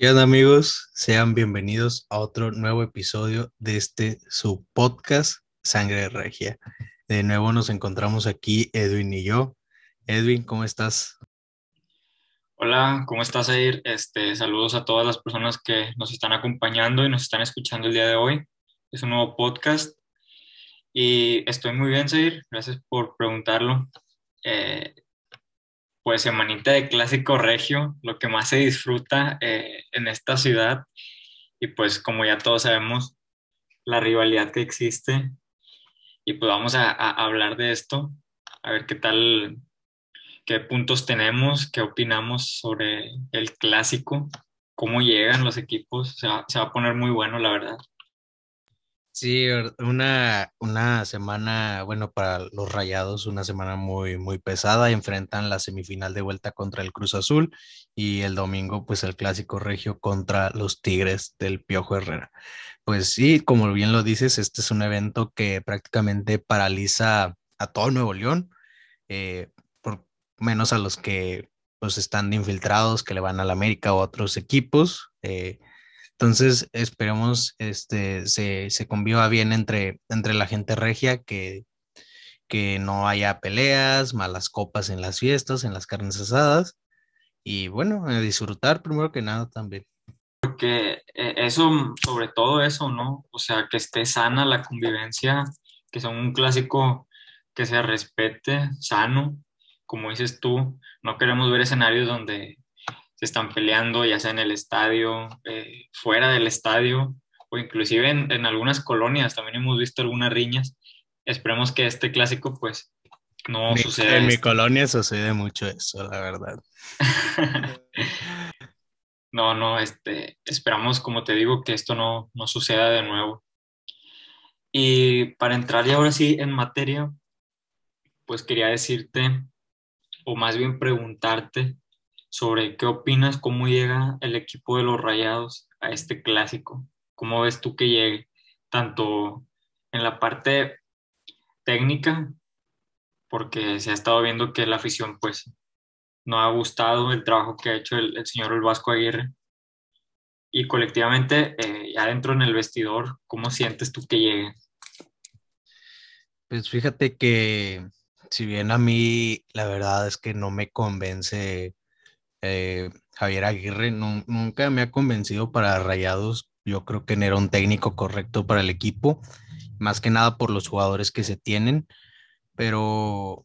¿Qué amigos? Sean bienvenidos a otro nuevo episodio de este su podcast Sangre Regia. De nuevo nos encontramos aquí Edwin y yo. Edwin, ¿cómo estás? Hola, ¿cómo estás, Air? Este, saludos a todas las personas que nos están acompañando y nos están escuchando el día de hoy. Es un nuevo podcast y estoy muy bien, Zair. Gracias por preguntarlo. Eh, pues semanita de clásico regio, lo que más se disfruta eh, en esta ciudad. Y pues como ya todos sabemos, la rivalidad que existe. Y pues vamos a, hablar de esto, a ver qué tal, qué puntos tenemos, qué opinamos sobre el clásico, cómo llegan los equipos. se va a poner muy bueno, la verdad. Sí, una, una semana, bueno, para los Rayados, una semana muy, muy pesada. Enfrentan la semifinal de vuelta contra el Cruz Azul y el domingo, pues el clásico regio contra los Tigres del Piojo Herrera. Pues sí, como bien lo dices, este es un evento que prácticamente paraliza a todo Nuevo León, eh, por menos a los que pues están infiltrados, que le van al América o a otros equipos. Eh, entonces, esperemos este, se, se conviva bien entre, entre la gente regia, que, que no haya peleas, malas copas en las fiestas, en las carnes asadas. Y bueno, disfrutar primero que nada también. Porque eh, eso, sobre todo eso, ¿no? O sea, que esté sana la convivencia, que sea un clásico que se respete, sano, como dices tú, no queremos ver escenarios donde se están peleando, ya sea en el estadio, eh, fuera del estadio, o inclusive en, algunas colonias, también hemos visto algunas riñas. Esperemos que este clásico, pues, no suceda. En mi colonia sucede mucho eso, la verdad. no, no, este, esperamos, como te digo, que esto no, no suceda de nuevo. Y para entrar ya ahora sí en materia, pues quería decirte, o más bien preguntarte, sobre qué opinas, cómo llega el equipo de los Rayados a este clásico. ¿Cómo ves tú que llegue? Tanto en la parte técnica, porque se ha estado viendo que la afición pues no ha gustado el trabajo que ha hecho el, señor El Vasco Aguirre. Y colectivamente, eh, ya en el vestidor, ¿cómo sientes tú que llegue? Pues fíjate que si bien a mí la verdad es que no me convence eh, Javier Aguirre nunca me ha convencido para Rayados. Yo creo que no era un técnico correcto para el equipo, más que nada por los jugadores que se tienen, pero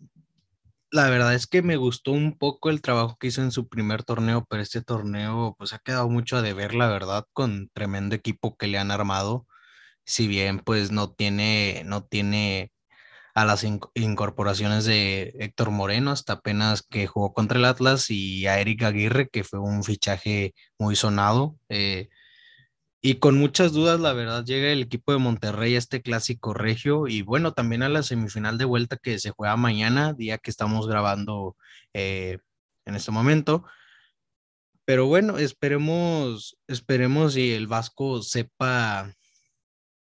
la verdad es que me gustó un poco el trabajo que hizo en su primer torneo, pero este torneo pues ha quedado mucho a deber, la verdad, con tremendo equipo que le han armado. Si bien pues no tiene, no tiene a las incorporaciones de Héctor Moreno, hasta apenas que jugó contra el Atlas, y a Eric Aguirre, que fue un fichaje muy sonado. Eh, y con muchas dudas, la verdad, llega el equipo de Monterrey a este clásico regio y bueno, también a la semifinal de vuelta que se juega mañana, día que estamos grabando eh, en este momento. Pero bueno, esperemos, esperemos y el Vasco sepa,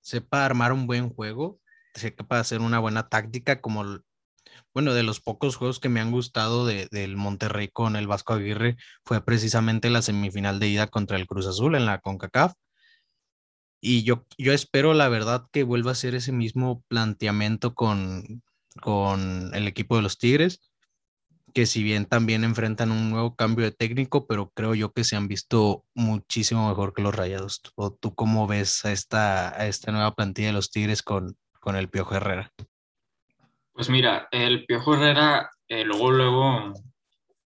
sepa armar un buen juego sea capaz de hacer una buena táctica, como, bueno, de los pocos juegos que me han gustado de, del Monterrey con el Vasco Aguirre fue precisamente la semifinal de ida contra el Cruz Azul en la CONCACAF. Y yo, yo espero, la verdad, que vuelva a ser ese mismo planteamiento con, con el equipo de los Tigres, que si bien también enfrentan un nuevo cambio de técnico, pero creo yo que se han visto muchísimo mejor que los Rayados. ¿O tú cómo ves a esta, a esta nueva plantilla de los Tigres con, con el Piojo Herrera? Pues mira, el Piojo Herrera, eh, luego, luego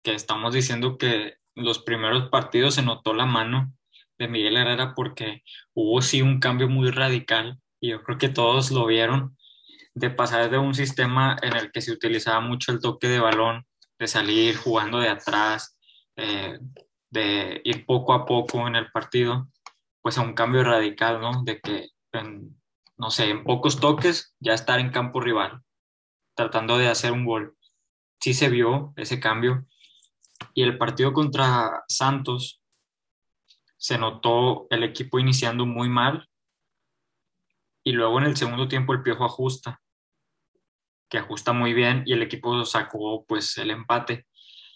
que estamos diciendo que los primeros partidos se notó la mano de Miguel Herrera porque hubo sí un cambio muy radical y yo creo que todos lo vieron de pasar de un sistema en el que se utilizaba mucho el toque de balón, de salir jugando de atrás, eh, de ir poco a poco en el partido, pues a un cambio radical, ¿no? De que no sé, en pocos toques ya estar en campo rival, tratando de hacer un gol. Sí se vio ese cambio. Y el partido contra Santos se notó el equipo iniciando muy mal y luego en el segundo tiempo el Piojo ajusta, que ajusta muy bien y el equipo sacó pues el empate.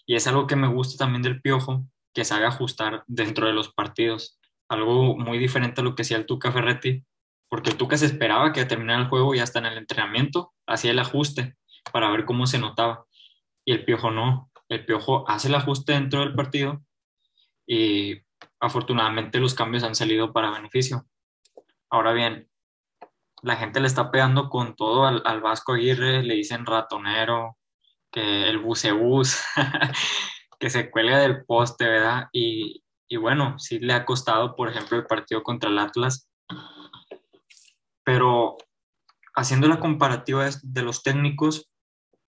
Y es algo que me gusta también del Piojo, que sabe ajustar dentro de los partidos. Algo muy diferente a lo que hacía el Tuca Ferretti, porque Tuca se esperaba que terminara el juego y hasta en el entrenamiento hacía el ajuste para ver cómo se notaba. Y el Piojo no, el Piojo hace el ajuste dentro del partido y afortunadamente los cambios han salido para beneficio. Ahora bien, la gente le está pegando con todo al, Vasco Aguirre, le dicen ratonero, que el bucebús, que se cuelga del poste, ¿verdad? Y, y bueno, sí le ha costado, por ejemplo, el partido contra el Atlas, pero haciendo la comparativa de los técnicos,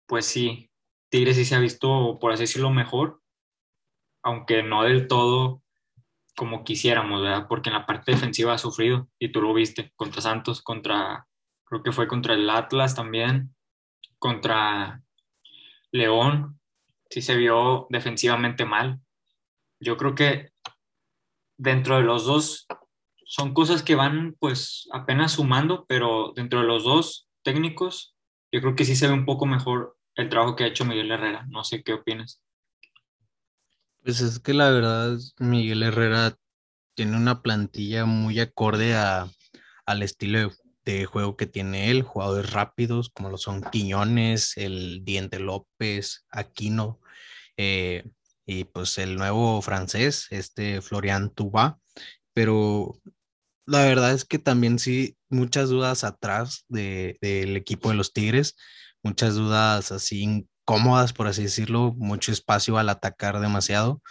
pues sí, Tigres sí se ha visto, por así decirlo, mejor, aunque no del todo como quisiéramos, ¿verdad? Porque en la parte defensiva ha sufrido y tú lo viste contra Santos, contra, creo que fue contra el Atlas también, contra León, sí se vio defensivamente mal. Yo creo que dentro de los dos son cosas que van pues apenas sumando, pero dentro de los dos técnicos, yo creo que sí se ve un poco mejor el trabajo que ha hecho Miguel Herrera. No sé qué opinas. Pues es que la verdad, Miguel Herrera tiene una plantilla muy acorde a, al estilo de, juego que tiene él, jugadores rápidos como lo son Quiñones, el Diente López, Aquino, eh, y pues el nuevo francés, este Florian Tuba, pero la verdad es que también sí, muchas dudas atrás del equipo de los Tigres, muchas dudas así cómodas, por así decirlo, mucho espacio al atacar demasiado,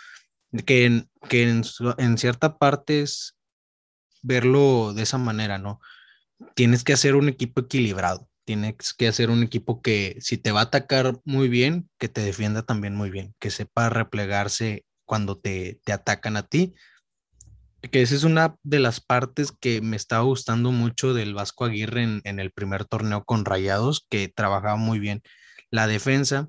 que en, que en, en cierta parte es verlo de esa manera, ¿no? Tienes que hacer un equipo equilibrado, tienes que hacer un equipo que si te va a atacar muy bien, que te defienda también muy bien, que sepa replegarse cuando te, te atacan a ti, que esa es una de las partes que me estaba gustando mucho del Vasco Aguirre en, el primer torneo con Rayados, que trabajaba muy bien la defensa,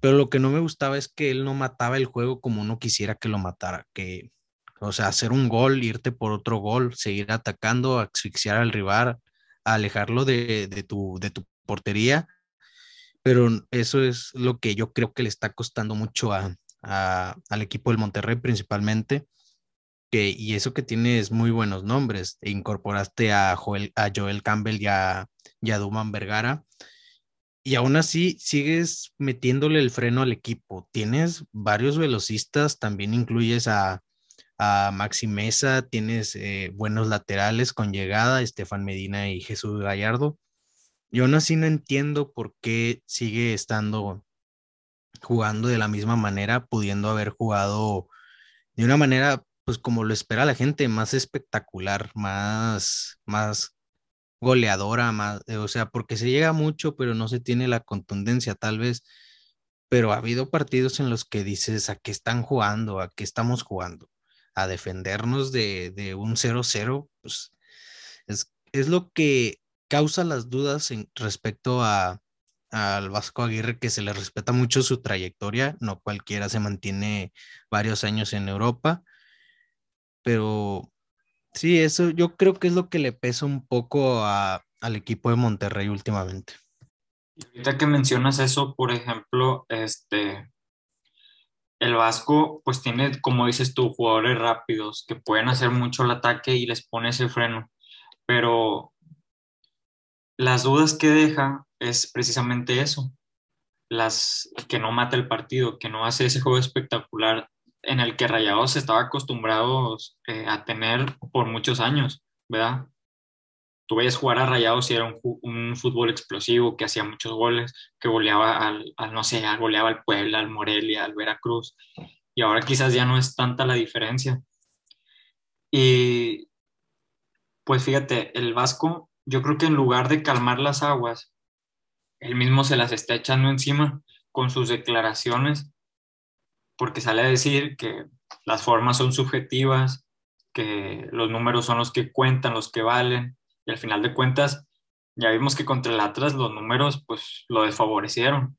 pero lo que no me gustaba es que él no mataba el juego como uno quisiera que lo matara, que, o sea, hacer un gol, irte por otro gol, seguir atacando, asfixiar al rival, alejarlo de, tu, de tu portería, pero eso es lo que yo creo que le está costando mucho a, al equipo del Monterrey principalmente. Que, y eso que tienes muy buenos nombres, incorporaste a Joel, a Joel Campbell y a Duman Vergara, y aún así sigues metiéndole el freno al equipo. Tienes varios velocistas, también incluyes a, a Maxi Mesa, tienes eh, buenos laterales con llegada, Estefan Medina y Jesús Gallardo. Yo aún así no entiendo por qué sigue estando jugando de la misma manera, pudiendo haber jugado de una manera, pues como lo espera la gente, más espectacular, más, más goleadora, más, eh, o sea, porque se llega mucho, pero no se tiene la contundencia tal vez, pero ha habido partidos en los que dices, ¿a qué están jugando? ¿A qué estamos jugando? A defendernos de, de un 0-0, pues es, es lo que causa las dudas respecto a, al Vasco Aguirre, que se le respeta mucho su trayectoria, no cualquiera se mantiene varios años en Europa, pero Sí, eso yo creo que es lo que le pesa un poco al equipo de Monterrey últimamente. Ahorita que mencionas eso, por ejemplo, este, el Vasco, pues tiene, como dices tú, jugadores rápidos que pueden hacer mucho el ataque y les pone ese freno. Pero las dudas que deja es precisamente eso, las que no mata el partido, que no hace ese juego espectacular en el que Rayados estaba acostumbrados eh, a tener por muchos años, ¿verdad? Tú veías jugar a Rayados y era un, fútbol explosivo que hacía muchos goles, que goleaba al, no sé, goleaba al Puebla, al Morelia, al Veracruz. Y ahora quizás ya no es tanta la diferencia. Y pues fíjate, el Vasco, yo creo que en lugar de calmar las aguas, él mismo se las está echando encima con sus declaraciones porque sale a decir que las formas son subjetivas, que los números son los que cuentan, los que valen, y al final de cuentas ya vimos que contra el Atlas los números pues lo desfavorecieron.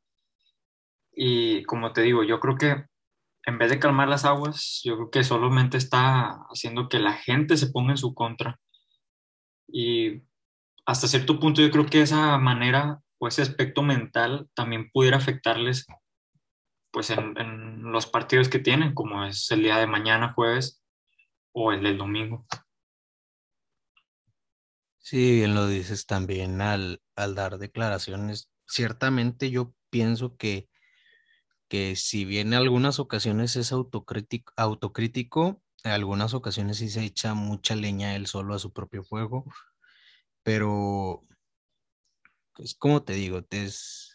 Y como te digo, yo creo que en vez de calmar las aguas, yo creo que solamente está haciendo que la gente se ponga en su contra. Y hasta cierto punto yo creo que esa manera o ese aspecto mental también pudiera afectarles pues en, los partidos que tienen, como es el día de mañana, jueves, o el del domingo. Sí, bien lo dices también al, al dar declaraciones. Ciertamente yo pienso que, que si bien en algunas ocasiones es autocrítico, autocrítico, en algunas ocasiones sí se echa mucha leña él solo a su propio fuego, pero es como te digo, es,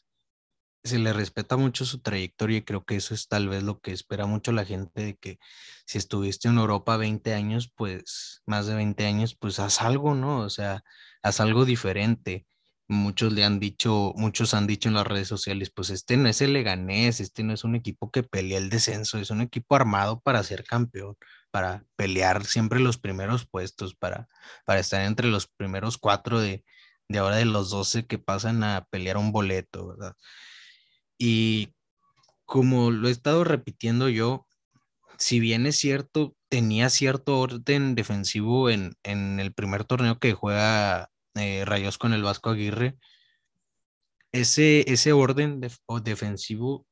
se le respeta mucho su trayectoria y creo que eso es tal vez lo que espera mucho la gente de que si estuviste en Europa 20 años, pues más de 20 años, pues haz algo, ¿no? O sea, haz algo diferente. Muchos le han dicho, muchos han dicho en las redes sociales, pues este no es el Leganés, este no es un equipo que pelea el descenso, es un equipo armado para ser campeón, para pelear siempre los primeros puestos, para, para estar entre los primeros cuatro de, de ahora de los 12 que pasan a pelear un boleto, ¿verdad? Y como lo he estado repitiendo yo, si bien es cierto, tenía cierto orden defensivo en, el primer torneo que juega eh, Rayos con el Vasco Aguirre, ese, ese orden defensivo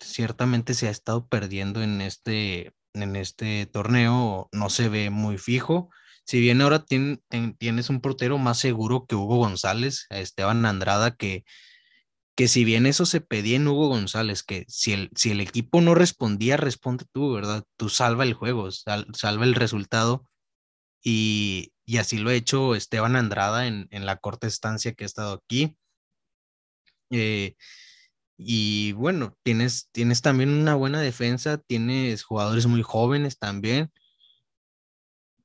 ciertamente se ha estado perdiendo en este, en este torneo, no se ve muy fijo. Si bien ahora tienes un portero más seguro que Hugo González, Esteban Andrada, que que si bien eso se pedía en Hugo González, que si el, si el equipo no respondía, responde tú, ¿verdad? Tú salva el juego, salva el resultado. Y, así lo ha hecho Esteban Andrada en, la corta estancia que ha estado aquí. Eh, y bueno, tienes, tienes también una buena defensa, tienes jugadores muy jóvenes también.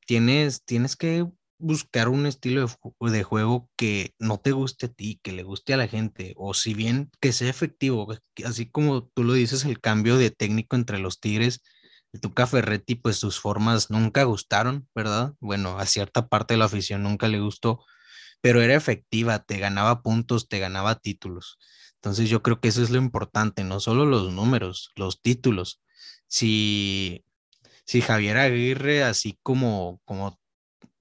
Tienes, tienes que buscar un estilo de, juego que no te guste a ti, que le guste a la gente, o si bien que sea efectivo, así como tú lo dices, el cambio de técnico entre los Tigres, el Tuca Ferretti, pues sus formas nunca gustaron, ¿verdad? Bueno, a cierta parte de la afición nunca le gustó, pero era efectiva, te ganaba puntos, te ganaba títulos. Entonces yo creo que eso es lo importante, no solo los números, los títulos. Si, si Javier Aguirre, así como, como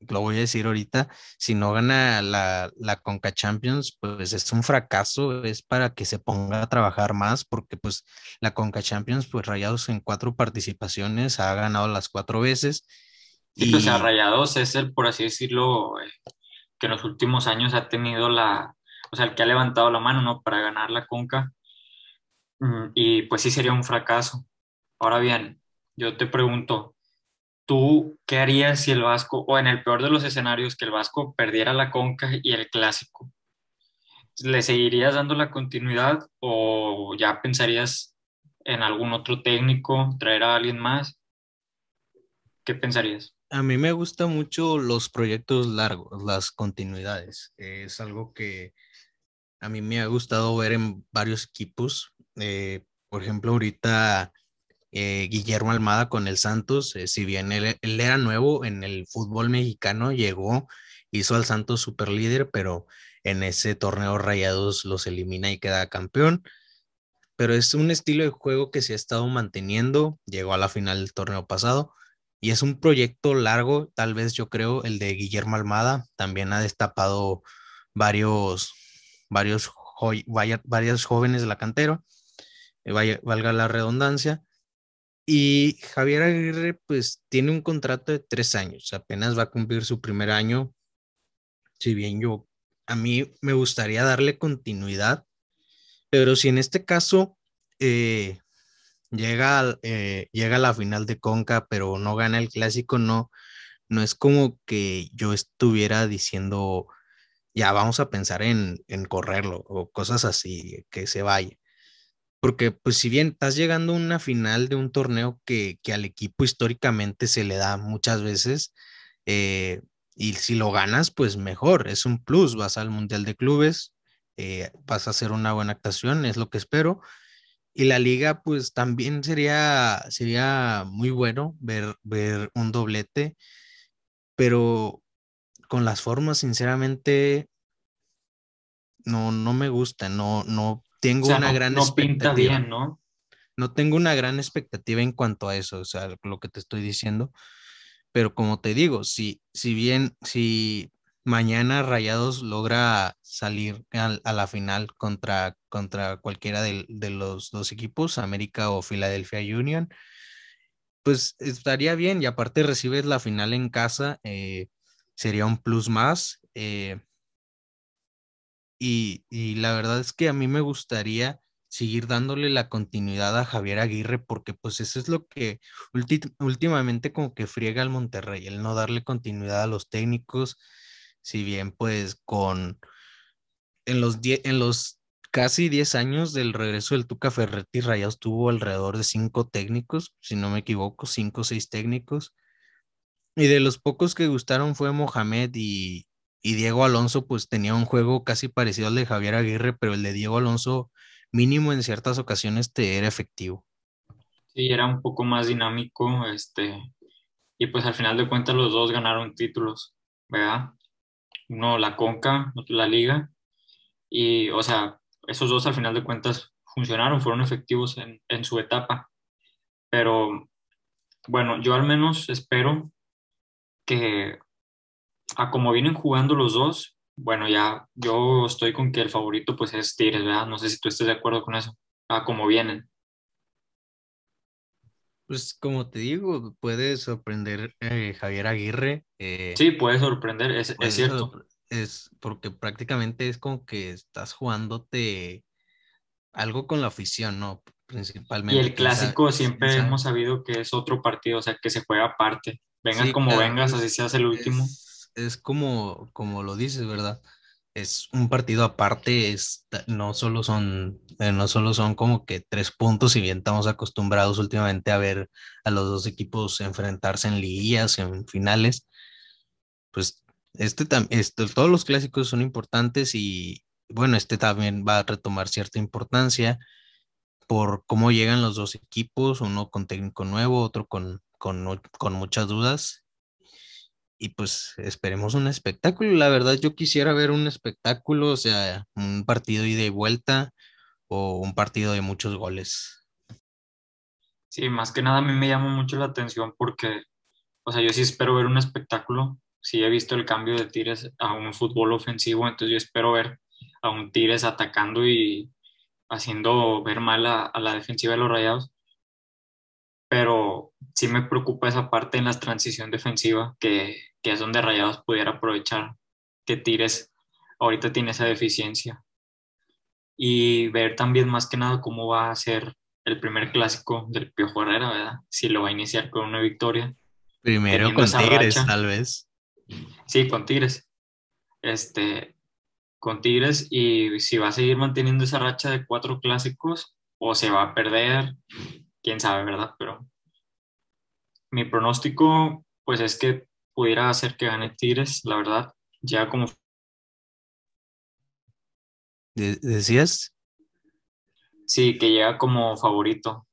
lo voy a decir ahorita, si no gana la, la Conca Champions, pues es un fracaso, es para que se ponga a trabajar más, porque pues la Conca Champions, pues Rayados en cuatro participaciones ha ganado las cuatro veces. y... pues a Rayados es el, por así decirlo, eh, que en los últimos años ha tenido la, o sea, el que ha levantado la mano, ¿no? Para ganar la Conca. Mm, y pues sí sería un fracaso. Ahora bien, yo te pregunto, ¿Tú qué harías si el Vasco, o en el peor de los escenarios, que el Vasco perdiera la Conca y el Clásico? ¿Le seguirías dando la continuidad o ya pensarías en algún otro técnico, traer a alguien más? ¿Qué pensarías? A mí me gustan mucho los proyectos largos, las continuidades. Es algo que a mí me ha gustado ver en varios equipos. Eh, por ejemplo, ahorita eh, Guillermo Almada con el Santos, eh, si bien él, era nuevo en el fútbol mexicano, llegó, hizo al Santos super líder, pero en ese torneo Rayados los elimina y queda campeón. Pero es un estilo de juego que se ha estado manteniendo, llegó a la final del torneo pasado y es un proyecto largo, tal vez yo creo, el de Guillermo Almada, también ha destapado varios, varios, varios jóvenes de la cantera, eh, valga la redundancia, y Javier Aguirre, pues tiene un contrato de tres años, apenas va a cumplir su primer año. Si bien yo, a mí me gustaría darle continuidad, pero si en este caso eh, llega, eh, llega a la final de Conca, pero no gana el clásico, no, no es como que yo estuviera diciendo, ya vamos a pensar en, en correrlo o cosas así, que se vaya. Porque, pues, si bien estás llegando a una final de un torneo que, al equipo históricamente se le da muchas veces, eh, y si lo ganas, pues mejor, es un plus, vas al Mundial de Clubes, eh, vas a hacer una buena actuación, es lo que espero. Y la liga, pues también sería, sería muy bueno ver, ver un doblete, pero con las formas, sinceramente, no, no me gusta, no, no tengo una gran expectativa. ¿no? No tengo una gran expectativa en cuanto a eso, o sea, lo que te estoy diciendo. Pero como te digo, si, si bien, si, mañana Rayados logra salir a, la final contra, contra cualquiera de, los dos equipos, América o Philadelphia Union, pues estaría bien y aparte recibes la final en casa, eh, sería un plus más. Eh, y, la verdad es que a mí me gustaría seguir dándole la continuidad a Javier Aguirre, porque pues eso es lo que últimamente como que friega al Monterrey, el no darle continuidad a los técnicos, si bien pues con en los, en los casi 10 años del regreso del Tuca Ferretti, Rayados tuvo alrededor de cinco técnicos, si no me equivoco, cinco o seis técnicos. Y de los pocos que gustaron fue Mohamed y, y Diego Alonso, pues tenía un juego casi parecido al de Javier Aguirre, pero el de Diego Alonso mínimo en ciertas ocasiones te era efectivo. Sí, era un poco más dinámico, este, y pues al final de cuentas los dos ganaron títulos, ¿verdad? Uno la Conca, otro la Liga, y o sea, esos dos al final de cuentas funcionaron, fueron efectivos en, en su etapa, pero bueno, yo al menos espero que a como vienen jugando los dos, bueno, ya yo estoy con que el favorito pues es Tigres, ¿verdad? No sé si tú estés de acuerdo con eso, a cómo vienen. Pues como te digo, puede sorprender eh, Javier Aguirre. Eh, sí, puede sorprender, es, cierto. Es porque prácticamente es como que estás jugándote algo con la afición, ¿no? Principalmente. Y el clásico siempre hemos sabido que es otro partido, o sea, que se juega aparte. Vengas como vengas, así seas el último es como, como lo dices, ¿verdad? Es un partido aparte, es, no, solo son, eh, no solo son como que tres puntos, si bien estamos acostumbrados últimamente a ver a los dos equipos enfrentarse en liguillas, en finales, pues este, este todos los clásicos son importantes y bueno, este también va a retomar cierta importancia por cómo llegan los dos equipos, uno con técnico nuevo, otro con, con, con muchas dudas y pues esperemos un espectáculo. La verdad, yo quisiera ver un espectáculo, o sea, un partido ida y vuelta o un partido de muchos goles. Sí, más que nada a mí me llama mucho la atención porque, o sea, yo sí espero ver un espectáculo. Sí he visto el cambio de Tigres a un fútbol ofensivo, entonces yo espero ver a un Tigres atacando y haciendo ver mal a, a la defensiva de los Rayados pero sí me preocupa esa parte en la transición defensiva, que, que es donde Rayados pudiera aprovechar que Tires ahorita tiene esa deficiencia. Y ver también más que nada cómo va a ser el primer clásico del Piojo Herrera, ¿verdad? Si lo va a iniciar con una victoria. Primero con Tigres, tal vez. Sí, con Tigres. Este, con Tigres y si va a seguir manteniendo esa racha de cuatro clásicos o se va a perder quién sabe, ¿verdad? Pero mi pronóstico, pues es que pudiera hacer que gane Tigres, la verdad, ya como... ¿Decías? Sí, que llega como favorito.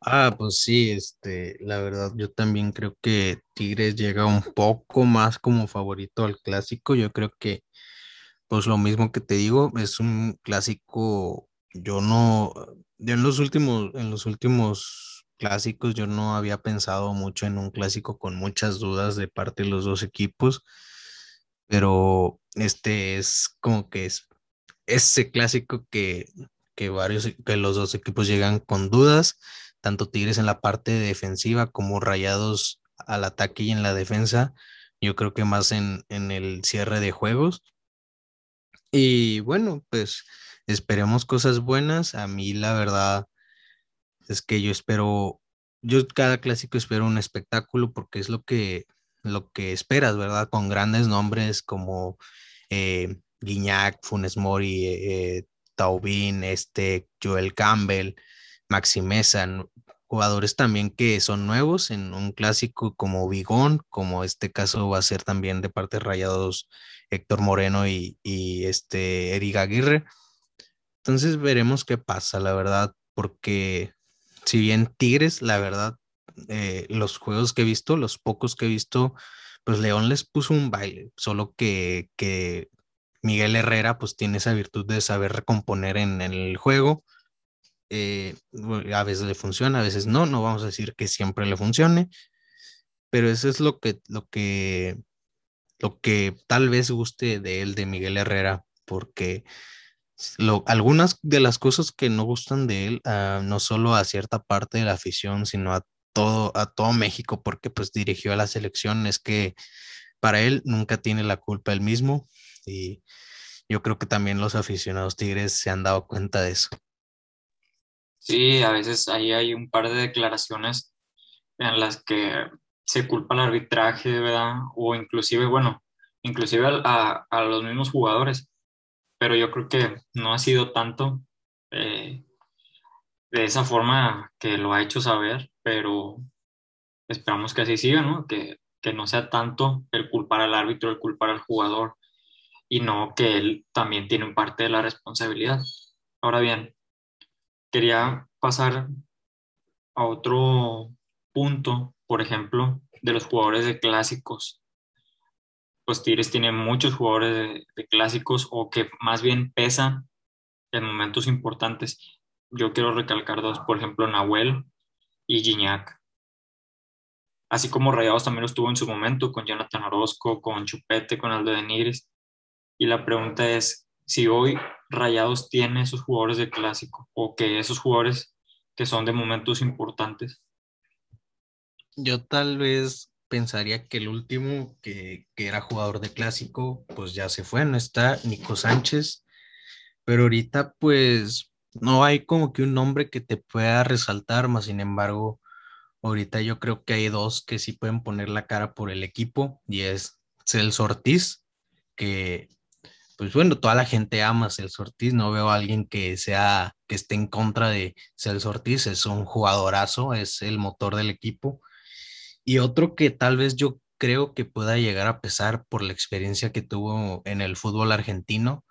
Ah, pues sí, este, la verdad, yo también creo que Tigres llega un poco más como favorito al clásico. Yo creo que, pues lo mismo que te digo, es un clásico, yo no, yo en los últimos, en los últimos clásicos, yo no había pensado mucho en un clásico con muchas dudas de parte de los dos equipos, pero este es como que es ese clásico que, que varios, que los dos equipos llegan con dudas, tanto Tigres en la parte defensiva como Rayados al ataque y en la defensa. Yo creo que más en, en el cierre de juegos. Y bueno, pues esperemos cosas buenas. A mí la verdad es que yo espero, yo cada clásico espero un espectáculo porque es lo que, lo que esperas, ¿verdad? Con grandes nombres como eh, Guiñac, Funes Mori, eh, Taubín, este, Joel Campbell, Maxi Mesa, jugadores también que son nuevos en un clásico como Vigón, como este caso va a ser también de parte Rayados Héctor Moreno y, y este Eric Aguirre. Entonces veremos qué pasa, la verdad, porque si bien Tigres, la verdad, eh, los juegos que he visto, los pocos que he visto, pues León les puso un baile, solo que, que Miguel Herrera pues tiene esa virtud de saber recomponer en, el juego. Eh, a veces le funciona, a veces no, no vamos a decir que siempre le funcione, pero eso es lo que, lo que, lo que tal vez guste de él, de Miguel Herrera, porque lo, algunas de las cosas que no gustan de él, ah, no solo a cierta parte de la afición, sino a todo, a todo México, porque pues dirigió a la selección, es que para él nunca tiene la culpa él mismo y yo creo que también los aficionados tigres se han dado cuenta de eso. Sí, a veces ahí hay un par de declaraciones en las que se culpa el arbitraje, ¿verdad? O inclusive, bueno, inclusive a, a los mismos jugadores, pero yo creo que no ha sido tanto eh, de esa forma que lo ha hecho saber, pero esperamos que así siga, ¿no? Que, que no sea tanto el culpar al árbitro, el culpar al jugador, y no que él también tiene parte de la responsabilidad. Ahora bien, quería pasar a otro punto, por ejemplo, de los jugadores de clásicos. Pues Tigres tiene muchos jugadores de, clásicos o que más bien pesan en momentos importantes. Yo quiero recalcar dos, por ejemplo, Nahuel y Gignac. Así como Rayados también lo estuvo en su momento con Jonathan Orozco, con Chupete, con Aldo de Nigris. Y la pregunta es si hoy Rayados tiene esos jugadores de clásico o que esos jugadores que son de momentos importantes. Yo tal vez pensaría que el último que, que, era jugador de clásico, pues ya se fue, no está Nico Sánchez, pero ahorita pues no hay como que un nombre que te pueda resaltar, más sin embargo, ahorita yo creo que hay dos que sí pueden poner la cara por el equipo y es Celso Ortiz, que pues bueno, toda la gente ama a Celso Ortiz, no veo a alguien que sea, que esté en contra de Celso Ortiz, es un jugadorazo, es el motor del equipo y otro que tal vez yo creo que pueda llegar a pesar por la experiencia que tuvo en el fútbol argentino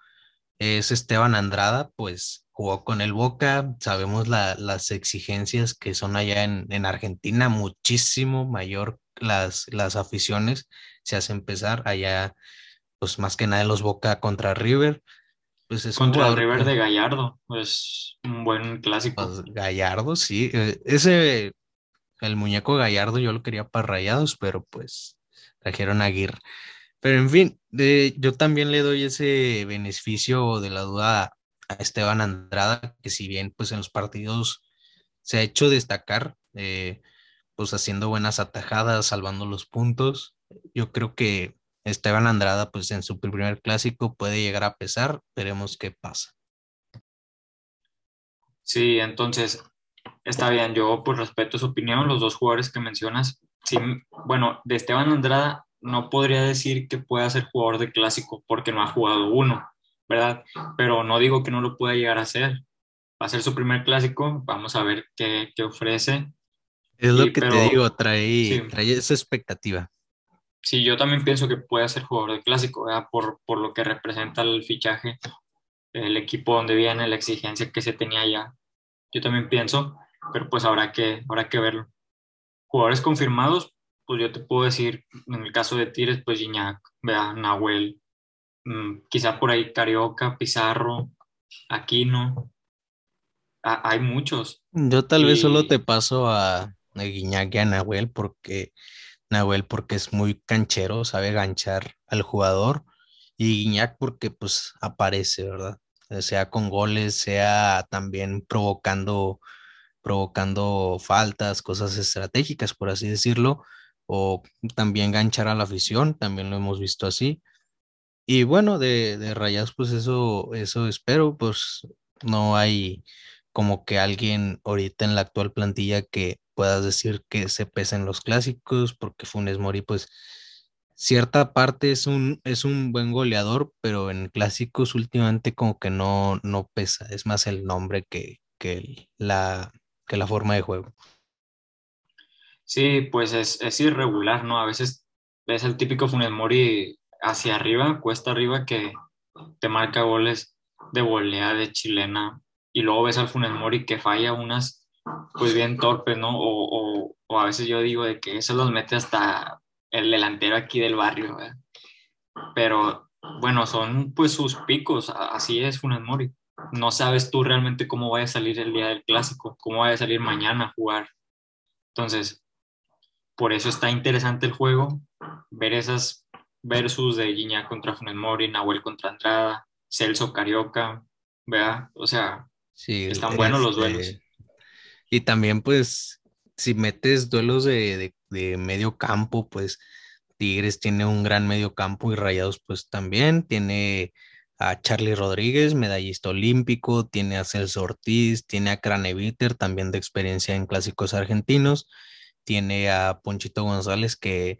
es Esteban Andrada, pues jugó con el Boca, sabemos las exigencias que son allá en, Argentina, muchísimo mayor las, las aficiones se hace empezar allá, pues más que nada los Boca contra River. Pues es contra el River de Gallardo, pues un buen clásico. Pues Gallardo, sí, eh, ese el muñeco Gallardo yo lo quería para rayados, pero pues trajeron a Aguirre. Pero en fin, yo también le doy ese beneficio de la duda a Esteban Andrada, que si bien pues en los partidos se ha hecho destacar, eh, pues haciendo buenas atajadas, salvando los puntos, yo creo que Esteban Andrada pues en su primer clásico puede llegar a pesar, veremos qué pasa. Sí, entonces Está bien, yo pues respeto su opinión, los dos jugadores que mencionas. Sí, bueno, de Esteban Andrada no podría decir que pueda ser jugador de clásico porque no ha jugado uno, ¿verdad? Pero no digo que no lo pueda llegar a hacer. Va a ser su primer clásico, vamos a ver qué, qué ofrece. Es lo que te digo, trae, trae esa expectativa. Sí, yo también pienso que puede ser jugador de clásico, ¿verdad? Por, por lo que representa el fichaje, el equipo donde viene, la exigencia que se tenía ya. Yo también pienso, pero pues habrá que, habrá que verlo. Jugadores confirmados, pues yo te puedo decir, en el caso de Tires, pues Gignac, vea, Nahuel, mm, quizá por ahí Carioca, Pizarro, Aquino, hay muchos. Yo tal vez solo te paso a, a Guiñac y a Nahuel porque Nahuel porque es muy canchero, sabe ganchar al jugador y Guiñac porque pues aparece, ¿verdad? Sea con goles, sea también provocando provocando faltas, cosas estratégicas, por así decirlo, o también ganchar a la afición, también lo hemos visto así. Y bueno, de, de Rayados, pues eso, eso espero, pues no hay como que alguien ahorita en la actual plantilla que puedas decir que se pesa en los clásicos, porque Funes Mori, pues cierta parte es un, es un buen goleador, pero en clásicos últimamente como que no, no pesa, es más el nombre que, que la, que la forma de juego. Sí, pues es, irregular, ¿no? A veces ves el típico Funes Mori hacia arriba, cuesta arriba, que te marca goles de volea, de chilena, y luego ves al Funes Mori que falla unas, pues bien torpes, ¿no? O, o, o a veces yo digo de que eso los mete hasta el delantero aquí del barrio, ¿verdad? Pero bueno, son pues sus picos, así es Funes Mori no sabes tú realmente cómo vaya a salir el día del clásico, cómo vaya a salir mañana a jugar. Entonces, por eso está interesante el juego, ver esas versus de Guiñac contra Funes Mori, Nahuel contra Andrada, Celso Carioca, vea, o sea, Sí, están buenos los este, duelos. Y también, pues, si metes duelos de, de- de medio campo, pues Tigres tiene un gran medio campo y Rayados, pues también. Tiene a Charlie Rodríguez, medallista olímpico, tiene a Celso Ortiz, tiene a Craneviter, también de experiencia en clásicos argentinos, tiene a Ponchito González, que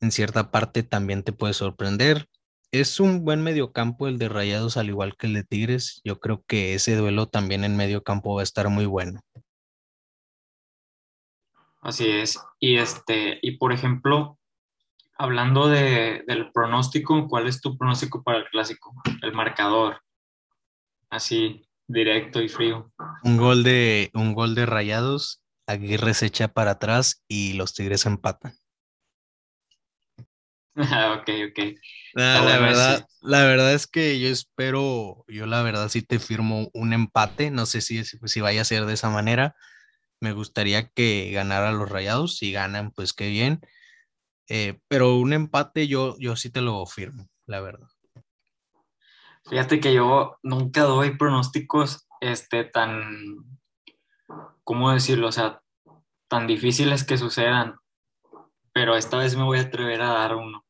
en cierta parte también te puede sorprender. Es un buen mediocampo el de Rayados, al igual que el de Tigres. Yo creo que ese duelo también en medio campo va a estar muy bueno. Así es. Y este, y por ejemplo, hablando de, del pronóstico, ¿cuál es tu pronóstico para el clásico? El marcador. Así, directo y frío. Un gol de, un gol de Rayados, Aguirre se echa para atrás y los Tigres empatan. ok, ok. Ah, la bueno verdad, la verdad es que yo espero, yo la verdad sí te firmo un empate, no sé si, si, si vaya a ser de esa manera. Me gustaría que ganara los Rayados, si ganan, pues qué bien. Eh, pero un empate yo, yo sí te lo firmo, la verdad. Fíjate que yo nunca doy pronósticos este, tan, ¿cómo decirlo? O sea, tan difíciles que sucedan, pero esta vez me voy a atrever a dar uno.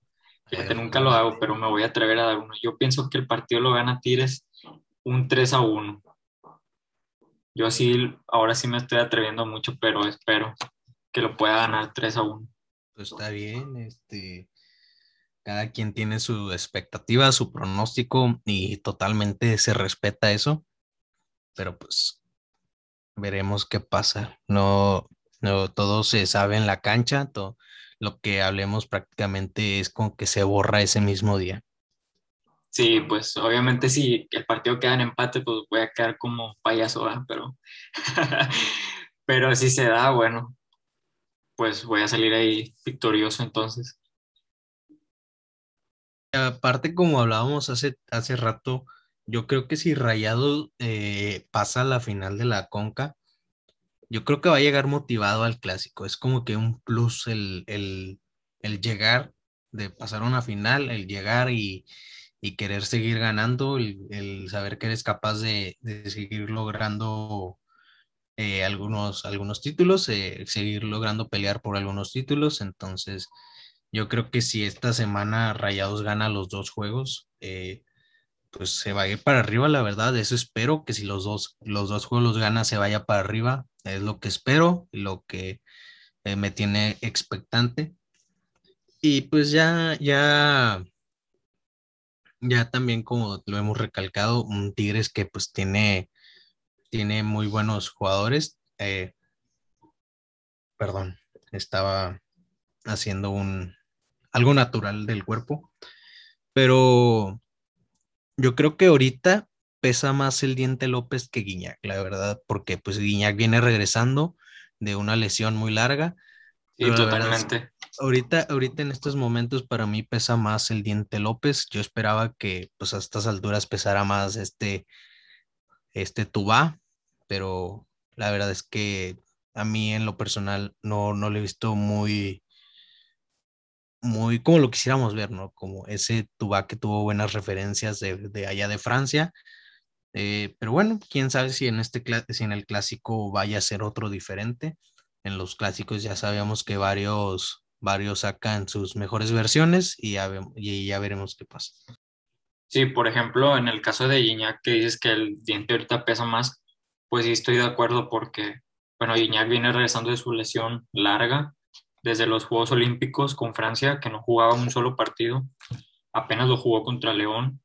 Fíjate, nunca lo hago, pero me voy a atrever a dar uno. Yo pienso que el partido lo gana Tigres un 3 a 1. Yo sí, ahora sí me estoy atreviendo mucho, pero espero que lo pueda ganar 3 a 1. Pues está bien, este, cada quien tiene su expectativa, su pronóstico y totalmente se respeta eso, pero pues veremos qué pasa. No, no todo se sabe en la cancha, todo lo que hablemos prácticamente es con que se borra ese mismo día. Sí, pues obviamente si el partido queda en empate, pues voy a quedar como payaso, ¿verdad? pero, pero si se da, bueno, pues voy a salir ahí victorioso entonces. Aparte, como hablábamos hace, hace rato, yo creo que si Rayado eh, pasa a la final de la Conca, yo creo que va a llegar motivado al clásico. Es como que un plus el, el, el llegar, de pasar a una final, el llegar y, y querer seguir ganando, el, el saber que eres capaz de, de seguir logrando eh, algunos, algunos títulos, eh, seguir logrando pelear por algunos títulos. Entonces, yo creo que si esta semana Rayados gana los dos juegos, eh, pues se va a ir para arriba, la verdad. Eso espero que si los dos, los dos juegos los gana, se vaya para arriba. Es lo que espero, lo que eh, me tiene expectante. Y pues ya, ya, ya también como lo hemos recalcado, un Tigres que pues tiene, tiene muy buenos jugadores. Eh, perdón, estaba haciendo un algo natural del cuerpo, pero yo creo que ahorita pesa más el Diente López que Guiñac, la verdad, porque pues Guiñac viene regresando de una lesión muy larga. Sí, la verdad totalmente. Ahorita, ahorita en estos momentos para mí pesa más el Diente López. Yo esperaba que pues a estas alturas pesara más este, este Tubá, pero la verdad es que a mí en lo personal no, no lo he visto muy, muy como lo quisiéramos ver, ¿no? Como ese Tubá que tuvo buenas referencias de, de allá de Francia. Eh, pero bueno, quién sabe si en este si en el clásico vaya a ser otro diferente. En los clásicos ya sabíamos que varios, varios sacan sus mejores versiones y ya, y ya veremos qué pasa. Sí, por ejemplo, en el caso de Gignac, que dices que el diente ahorita pesa más, pues sí estoy de acuerdo porque, bueno, Gignac viene regresando de su lesión larga desde los Juegos Olímpicos con Francia, que no jugaba un solo partido, apenas lo jugó contra León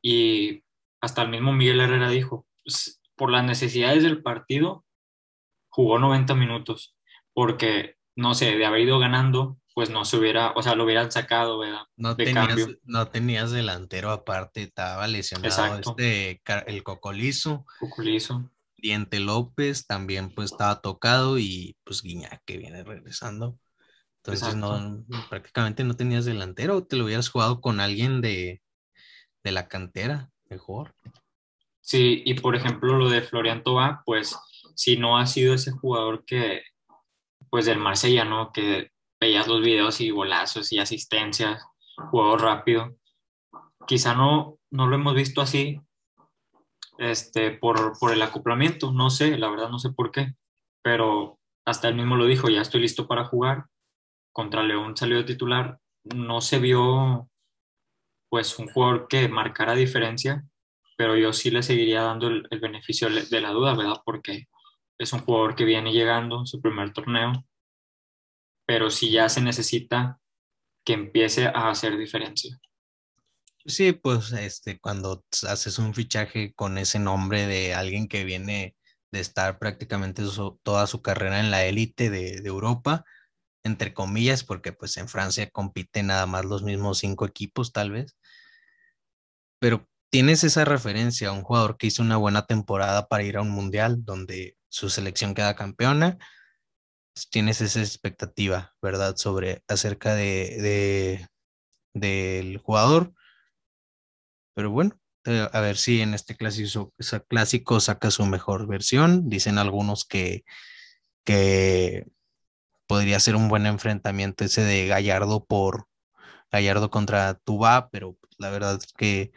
y hasta el mismo Miguel Herrera dijo, pues, por las necesidades del partido, jugó 90 minutos, porque, no sé, de haber ido ganando, pues no se hubiera, o sea, lo hubieran sacado, ¿verdad? No de tenías, cambio. no tenías delantero aparte, estaba lesionado Exacto. este, el Cocolizo, Cuculizo. Diente López también pues estaba tocado y pues Guiñac que viene regresando. Entonces no, prácticamente no tenías delantero, te lo hubieras jugado con alguien de, de la cantera, mejor. Sí, y por ejemplo lo de Florian Tobá, pues si no ha sido ese jugador que, pues del Marsella, ¿no? Que veías los videos y golazos y asistencias. jugador rápido. Quizá no, no lo hemos visto así este, por, por el acoplamiento, no sé, la verdad no sé por qué, pero hasta él mismo lo dijo, ya estoy listo para jugar. Contra León salió de titular, no se vio pues un jugador que marcara diferencia, pero yo sí le seguiría dando el, el beneficio de la duda, ¿verdad? Porque es un jugador que viene llegando su primer torneo, pero sí ya se necesita que empiece a hacer diferencia. Sí, pues este, cuando haces un fichaje con ese nombre de alguien que viene de estar prácticamente toda su carrera en la élite de, Europa, entre comillas, porque pues en Francia compiten nada más los mismos cinco equipos tal vez, pero tienes esa referencia a un jugador que hizo una buena temporada para ir a un mundial donde su selección queda campeona, pues, tienes esa expectativa, ¿verdad? Sobre acerca de, de del jugador pero bueno, eh, a ver si en este clásico, clásico saca su mejor versión. Dicen algunos que, que podría ser un buen enfrentamiento ese de Gallardo por Gallardo contra Tuba, pero la verdad es que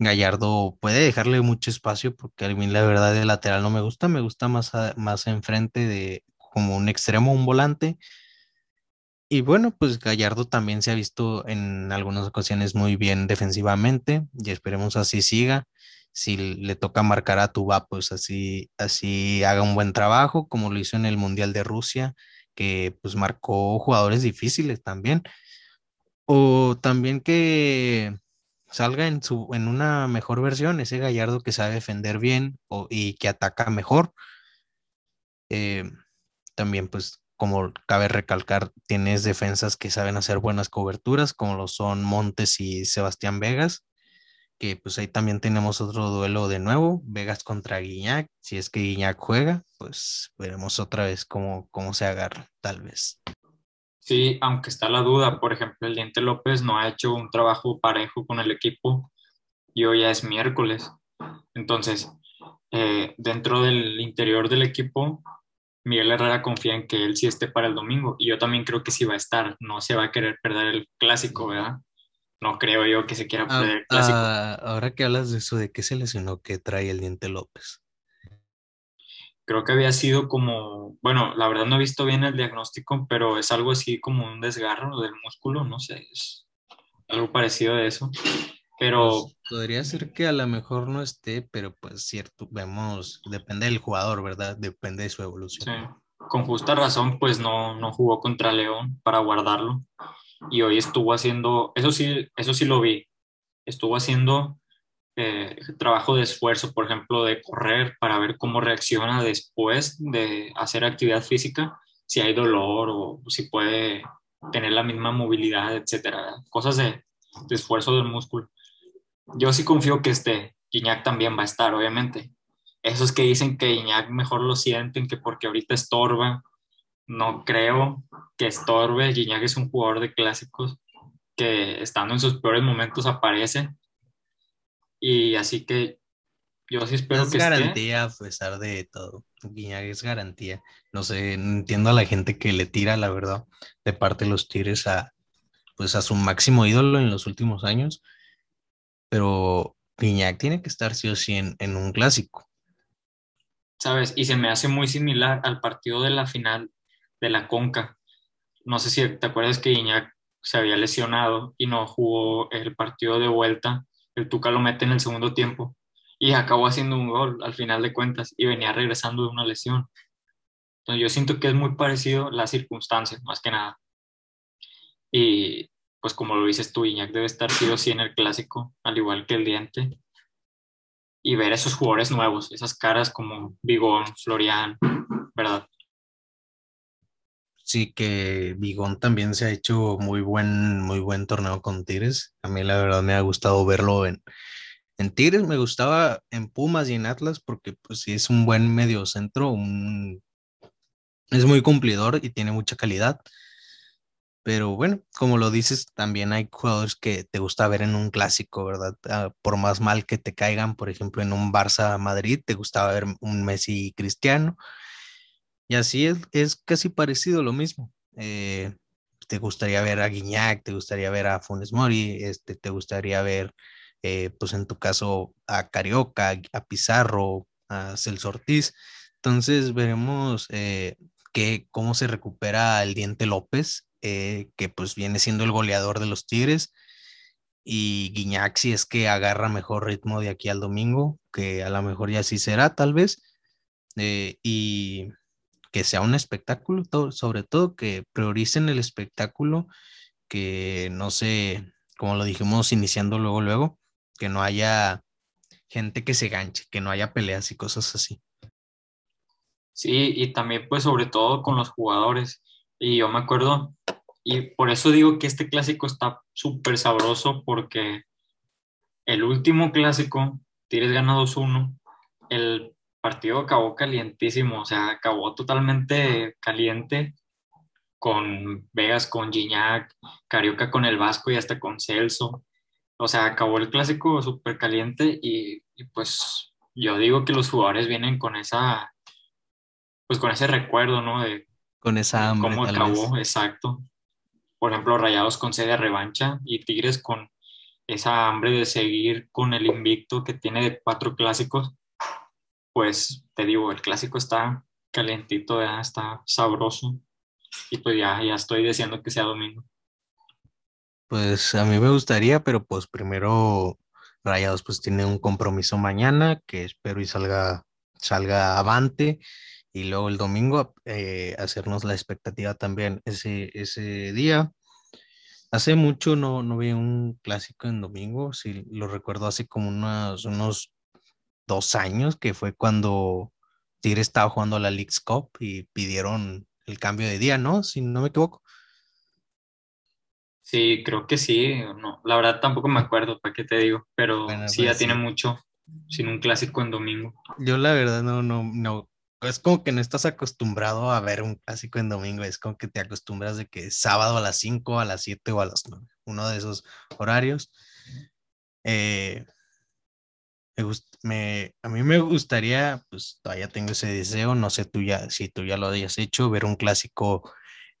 Gallardo puede dejarle mucho espacio porque a mí la verdad de lateral no me gusta, me gusta más, más enfrente de como un extremo, un volante y bueno, pues Gallardo también se ha visto en algunas ocasiones muy bien defensivamente y esperemos así siga. Si le toca marcar a Tuba, pues así, así haga un buen trabajo, como lo hizo en el Mundial de Rusia, que pues marcó jugadores difíciles también. O también que salga en, su, en una mejor versión, ese Gallardo que sabe defender bien y que ataca mejor. Eh, también pues como cabe recalcar, tienes defensas que saben hacer buenas coberturas, como lo son Montes y Sebastián Vegas, que pues ahí también tenemos otro duelo de nuevo, Vegas contra Guiñac, si es que Guiñac juega, pues veremos otra vez cómo, cómo se agarra, tal vez. Sí, aunque está la duda, por ejemplo, el Diente López no ha hecho un trabajo parejo con el equipo y hoy ya es miércoles. Entonces, eh, dentro del interior del equipo Miguel Herrera confía en que él sí esté para el domingo y yo también creo que sí va a estar, no se va a querer perder el clásico, ¿verdad? No creo yo que se quiera ah, perder el clásico. Ah, ahora que hablas de eso, ¿de qué se lesionó que trae el diente López? Creo que había sido como, bueno, la verdad no he visto bien el diagnóstico, pero es algo así como un desgarro del músculo, no sé, es algo parecido de eso. Pero pues, podría ser que a lo mejor no esté, pero pues cierto, vemos, depende del jugador, ¿verdad? Depende de su evolución. Sí. Con justa razón, pues no, no jugó contra León para guardarlo. Y hoy estuvo haciendo, eso sí, eso sí lo vi, estuvo haciendo eh, trabajo de esfuerzo, por ejemplo, de correr para ver cómo reacciona después de hacer actividad física, si hay dolor o si puede tener la misma movilidad, etcétera. Cosas de, de esfuerzo del músculo yo sí confío que este Guiñac también va a estar, obviamente. Esos que dicen que Guiñac mejor lo sienten que porque ahorita estorba, no creo que estorbe. Guiñac es un jugador de clásicos que estando en sus peores momentos aparece. Y así que yo sí espero es garantía a pesar de todo. Guiñac es garantía. No sé, entiendo a la gente que le tira, la verdad, de parte de los tires a pues a su máximo ídolo en los últimos años pero Guiñac tiene que estar sí o sí en, un clásico. ¿Sabes? Y se me hace muy similar al partido de la final de la Conca. No sé si te acuerdas que Guiñac se había lesionado y no jugó el partido de vuelta. El Tuca lo mete en el segundo tiempo y acabó haciendo un gol al final de cuentas y venía regresando de una lesión. Entonces yo siento que es muy parecido las circunstancias, más que nada. Y pues como lo dices tú, Iñak debe estar sí o sí en el clásico, al igual que el diente. Y ver esos jugadores nuevos, esas caras como Bigón, Florian, ¿verdad? Sí, que Bigón también se ha hecho muy buen, muy buen torneo con Tigres. A mí la verdad me ha gustado verlo en, en Tigres, me gustaba en Pumas y en Atlas porque pues sí es un buen medio centro, un... es muy cumplidor y tiene mucha calidad pero bueno, como lo dices, también hay jugadores que te gusta ver en un clásico, ¿verdad? Ah, por más mal que te caigan, por ejemplo, en un Barça Madrid, te gustaba ver un Messi Cristiano. Y así es, es casi parecido lo mismo. Eh, te gustaría ver a Guiñac, te gustaría ver a Funes Mori, este, te gustaría ver, eh, pues en tu caso, a Carioca, a Pizarro, a Celso Ortiz. Entonces veremos eh, que, cómo se recupera el Diente López, eh, que pues viene siendo el goleador de los Tigres. Y Guiñac si es que agarra mejor ritmo de aquí al domingo, que a lo mejor ya sí será tal vez. y que sea un espectáculo, sobre todo que prioricen el espectáculo, que no sé, como lo dijimos iniciando luego, luego, que no haya gente que se ganche, que no haya peleas y cosas así. Sí, y también pues sobre todo con los jugadores. Y yo me acuerdo, y por eso digo que este clásico está súper sabroso porque el último clásico, Tires gana 2-1, el partido acabó calientísimo, o sea, acabó totalmente caliente con Vegas, con Gignac, Carioca con el Vasco y hasta con Celso. O sea, acabó el clásico súper caliente y, pues yo digo que los jugadores vienen con esa, pues con ese recuerdo, ¿no? De con esa hambre. Cómo acabó, exacto. Por ejemplo, Rayados con sede revancha y Tigres con esa hambre de seguir con el invicto que tiene de cuatro clásicos pues te digo, el clásico está calentito, ya está sabroso y pues ya, ya estoy deseando que sea domingo. Pues a mí me gustaría, pero pues primero Rayados pues tiene un compromiso mañana que espero y salga, salga avante y luego el domingo eh, hacernos la expectativa también ese, ese día. Hace mucho no, no vi un clásico en domingo, si lo recuerdo hace como unos, unos dos años, que fue cuando Tigre estaba jugando la League's Cup y pidieron el cambio de día, ¿no? Si no me equivoco. Sí, creo que sí. No, la verdad tampoco me acuerdo, ¿para qué te digo? Pero sí, ya pues tiene mucho sin un clásico en domingo. Yo la verdad no, no, no. Es como que no estás acostumbrado a ver un clásico en domingo, es como que te acostumbras de que es sábado a las 5, a las 7 o a las 9, uno de esos horarios. Eh, me, a mí me gustaría, pues todavía tengo ese deseo, no sé tú ya, si tú ya lo hayas hecho, ver un clásico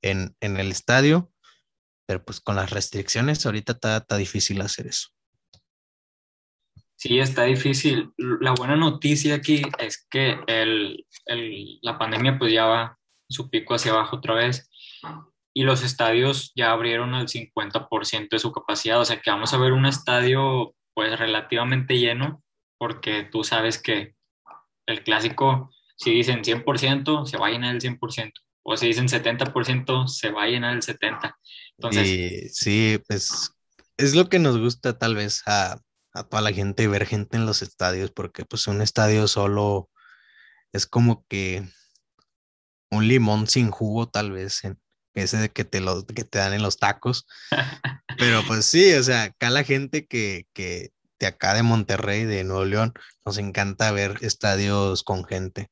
en, en el estadio, pero pues con las restricciones ahorita está, difícil hacer eso. Sí, está difícil. La buena noticia aquí es que el, el, la pandemia pues ya va su pico hacia abajo otra vez y los estadios ya abrieron al 50% de su capacidad, o sea que vamos a ver un estadio pues relativamente lleno porque tú sabes que el clásico, si dicen 100%, se va a llenar el 100%, o si dicen 70%, se va a llenar el 70%. Entonces, sí, pues es lo que nos gusta tal vez a, a toda la gente, ver gente en los estadios, porque pues un estadio solo es como que un limón sin jugo tal vez, en ese de que te, lo, que te dan en los tacos. Pero pues sí, o sea, acá la gente que, que de acá de Monterrey, de Nuevo León, nos encanta ver estadios con gente.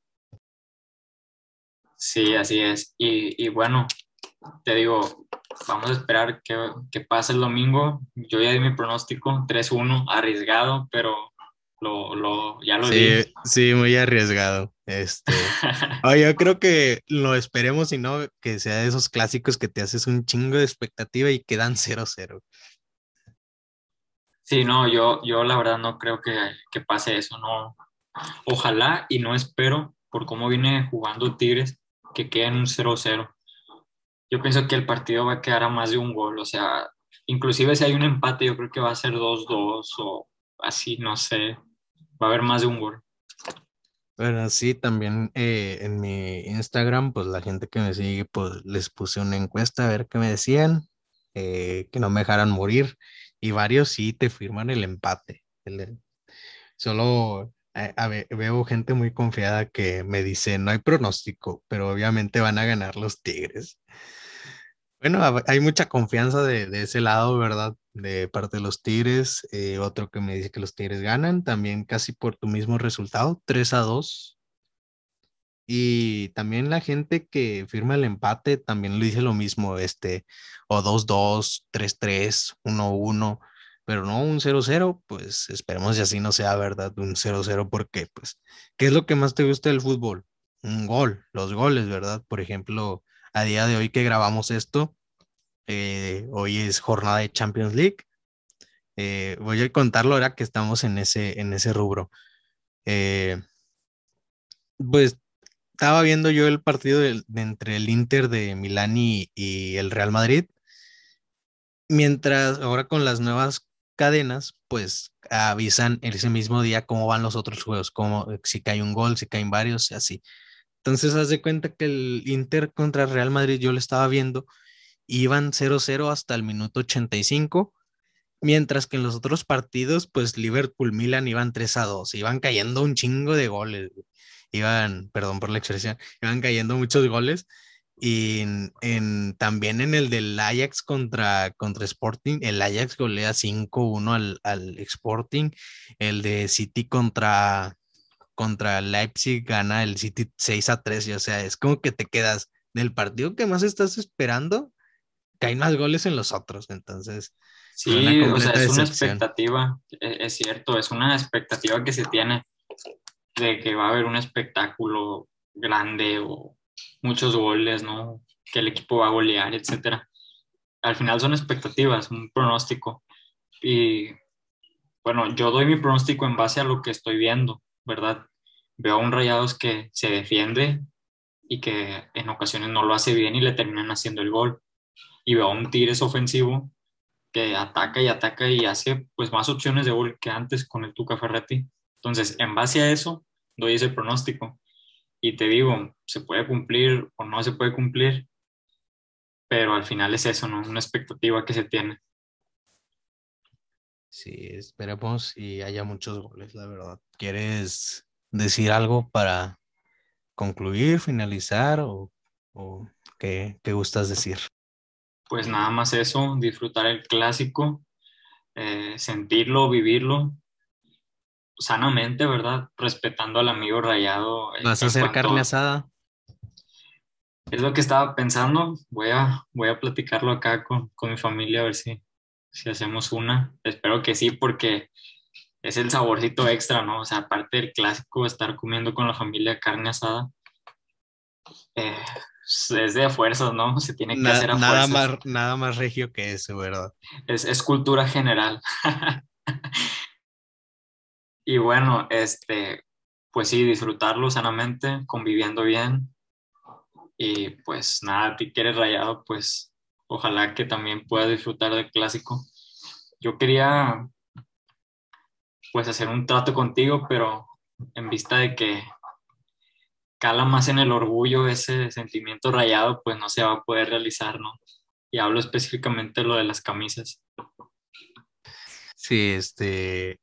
Sí, así es. Y, bueno, te digo, vamos a esperar que, que, pase el domingo. Yo ya di mi pronóstico, 3-1, arriesgado, pero lo, lo, ya lo sí, di. Sí, muy arriesgado. Este, yo creo que lo esperemos y no que sea de esos clásicos que te haces un chingo de expectativa y quedan 0-0. Sí, no, yo, yo la verdad no creo que, que pase eso, no. Ojalá y no espero, por cómo viene jugando Tigres, que quede en un 0-0. Yo pienso que el partido va a quedar a más de un gol, o sea, inclusive si hay un empate, yo creo que va a ser 2-2 o así, no sé, va a haber más de un gol. Bueno, sí, también eh, en mi Instagram, pues la gente que me sigue, pues les puse una encuesta a ver qué me decían, eh, que no me dejaran morir y varios sí te firman el empate. solo eh, veo gente muy confiada que me dice, no hay pronóstico, pero obviamente van a ganar los Tigres. Bueno, hay mucha confianza de, ese lado, ¿verdad? De parte de los Tigres. Eh, otro que me dice que los Tigres ganan, también casi por tu mismo resultado, 3 a 2. Y también la gente que firma el empate también le dice lo mismo, este, o 2-2, 3-3, 1-1, pero no un 0-0, pues esperemos y así no sea verdad un 0-0 porque, pues, ¿qué es lo que más te gusta del fútbol? Un gol, los goles, ¿verdad? Por ejemplo, a día de hoy que grabamos esto, Eh, hoy es jornada de Champions League. Eh, voy a contarlo ahora que estamos en ese, en ese rubro. Eh, pues estaba viendo yo el partido de, entre el Inter de Milán y, y, el Real Madrid. Mientras ahora con las nuevas cadenas, pues avisan ese mismo día cómo van los otros juegos, como si cae un gol, si caen varios, y así. Entonces, haz de cuenta que el Inter contra Real Madrid, yo lo estaba viendo, iban 0-0 hasta el minuto 85, mientras que en los otros partidos, pues Liverpool-Milan iban 3-2, iban cayendo un chingo de goles, iban, perdón por la expresión, iban cayendo muchos goles. Y en, también en el del Ajax contra, contra Sporting, el Ajax golea 5-1 al, al Sporting, el de City contra, contra Leipzig gana el City 6 a 3, y, o sea, es como que te quedas del partido que más estás esperando, que hay más goles en los otros, entonces. Sí, o sea, es una expectativa, e, es cierto, es una expectativa que se tiene de que va a haber un espectáculo grande o muchos goles, ¿no? Que el equipo va a golear, etcétera. Al final son expectativas, un pronóstico. Y bueno, yo doy mi pronóstico en base a lo que estoy viendo, ¿verdad? Veo un Rayados que se defiende y que en ocasiones no lo hace bien y le terminan haciendo el gol. Y veo a un Tigres ofensivo que ataca y ataca y hace pues más opciones de gol que antes con el Tuca Ferretti. Entonces, en base a eso, doy ese pronóstico. Y te digo, se puede cumplir o no se puede cumplir, pero al final es eso, ¿no? Una expectativa que se tiene. Sí, esperemos y haya muchos goles, la verdad. ¿Quieres decir algo para concluir, finalizar o, qué, gustas decir? Pues nada más eso, disfrutar el clásico, eh, sentirlo, vivirlo sanamente, ¿verdad? Respetando al amigo rayado. ¿Vas a hacer carne asada? Es lo que estaba pensando. Voy a, voy a platicarlo acá con, con mi familia a ver si, si hacemos una. Espero que sí, porque es el saborcito extra, ¿no? O sea, aparte del clásico, estar comiendo con la familia carne asada, eh, es de fuerzas, ¿no? Se tiene que hacer a nada Más, nada más regio que eso, ¿verdad? Es, es cultura general. y bueno, este, pues sí, disfrutarlo sanamente, conviviendo bien. Y pues nada, ti quieres rayado, pues ojalá que también puedas disfrutar del clásico. Yo quería pues hacer un trato contigo, pero en vista de que cala más en el orgullo ese sentimiento rayado, pues no se va a poder realizar, ¿no? Y hablo específicamente de lo de las camisas. Sí, este,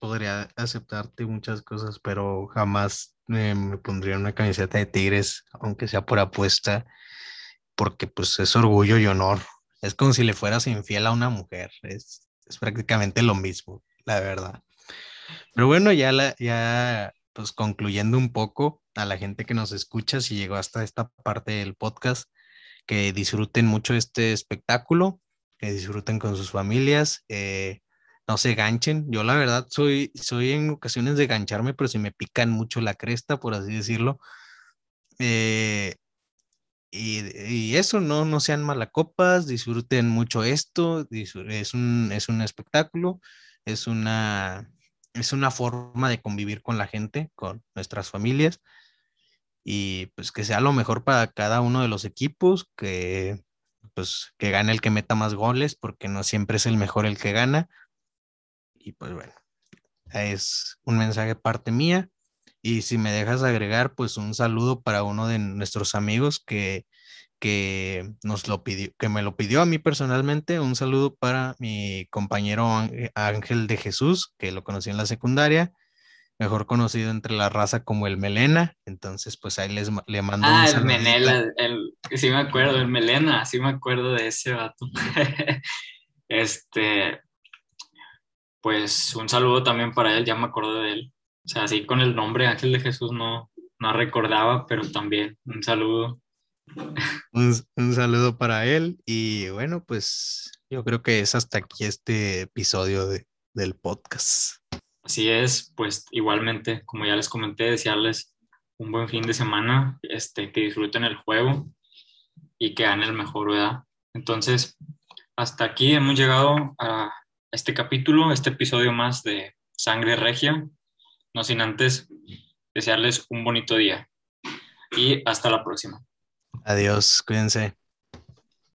podría aceptarte muchas cosas, pero jamás me pondría una camiseta de Tigres, aunque sea por apuesta, porque pues es orgullo y honor. Es como si le fueras infiel a una mujer, es, es prácticamente lo mismo la verdad. Pero bueno, ya, la, ya pues concluyendo un poco a la gente que nos escucha, si llegó hasta esta parte del podcast, que disfruten mucho este espectáculo, que disfruten con sus familias, eh, no se ganchen. Yo la verdad soy, soy en ocasiones de gancharme, pero si me pican mucho la cresta, por así decirlo. Eh, y, eso, no, no sean malacopas, disfruten mucho esto, es un, es un espectáculo es una, es una forma de convivir con la gente, con nuestras familias y pues que sea lo mejor para cada uno de los equipos, que pues que gane el que meta más goles, porque no siempre es el mejor el que gana. Y pues bueno, es un mensaje parte mía. Y si me dejas agregar, pues un saludo para uno de nuestros amigos que que nos lo pidió, que me lo pidió a mí personalmente. Un saludo para mi compañero Ángel de Jesús, que lo conocí en la secundaria, mejor conocido entre la raza como el Melena. Entonces, pues ahí les le mando ah, el Menela, el, sí me acuerdo, el Melena, sí me acuerdo de ese vato. este, pues un saludo también para él, ya me acuerdo de él. O sea, así con el nombre Ángel de Jesús no, no recordaba, pero también un saludo un, saludo para él y bueno, pues yo creo que es hasta aquí este episodio de, del podcast. Así es, pues igualmente, como ya les comenté, desearles un buen fin de semana, este, que disfruten el juego y que hagan el mejor, ¿verdad? Entonces, hasta aquí hemos llegado a este capítulo, este episodio más de Sangre Regia. No sin antes desearles un bonito día y hasta la próxima. Adiós, cuídense.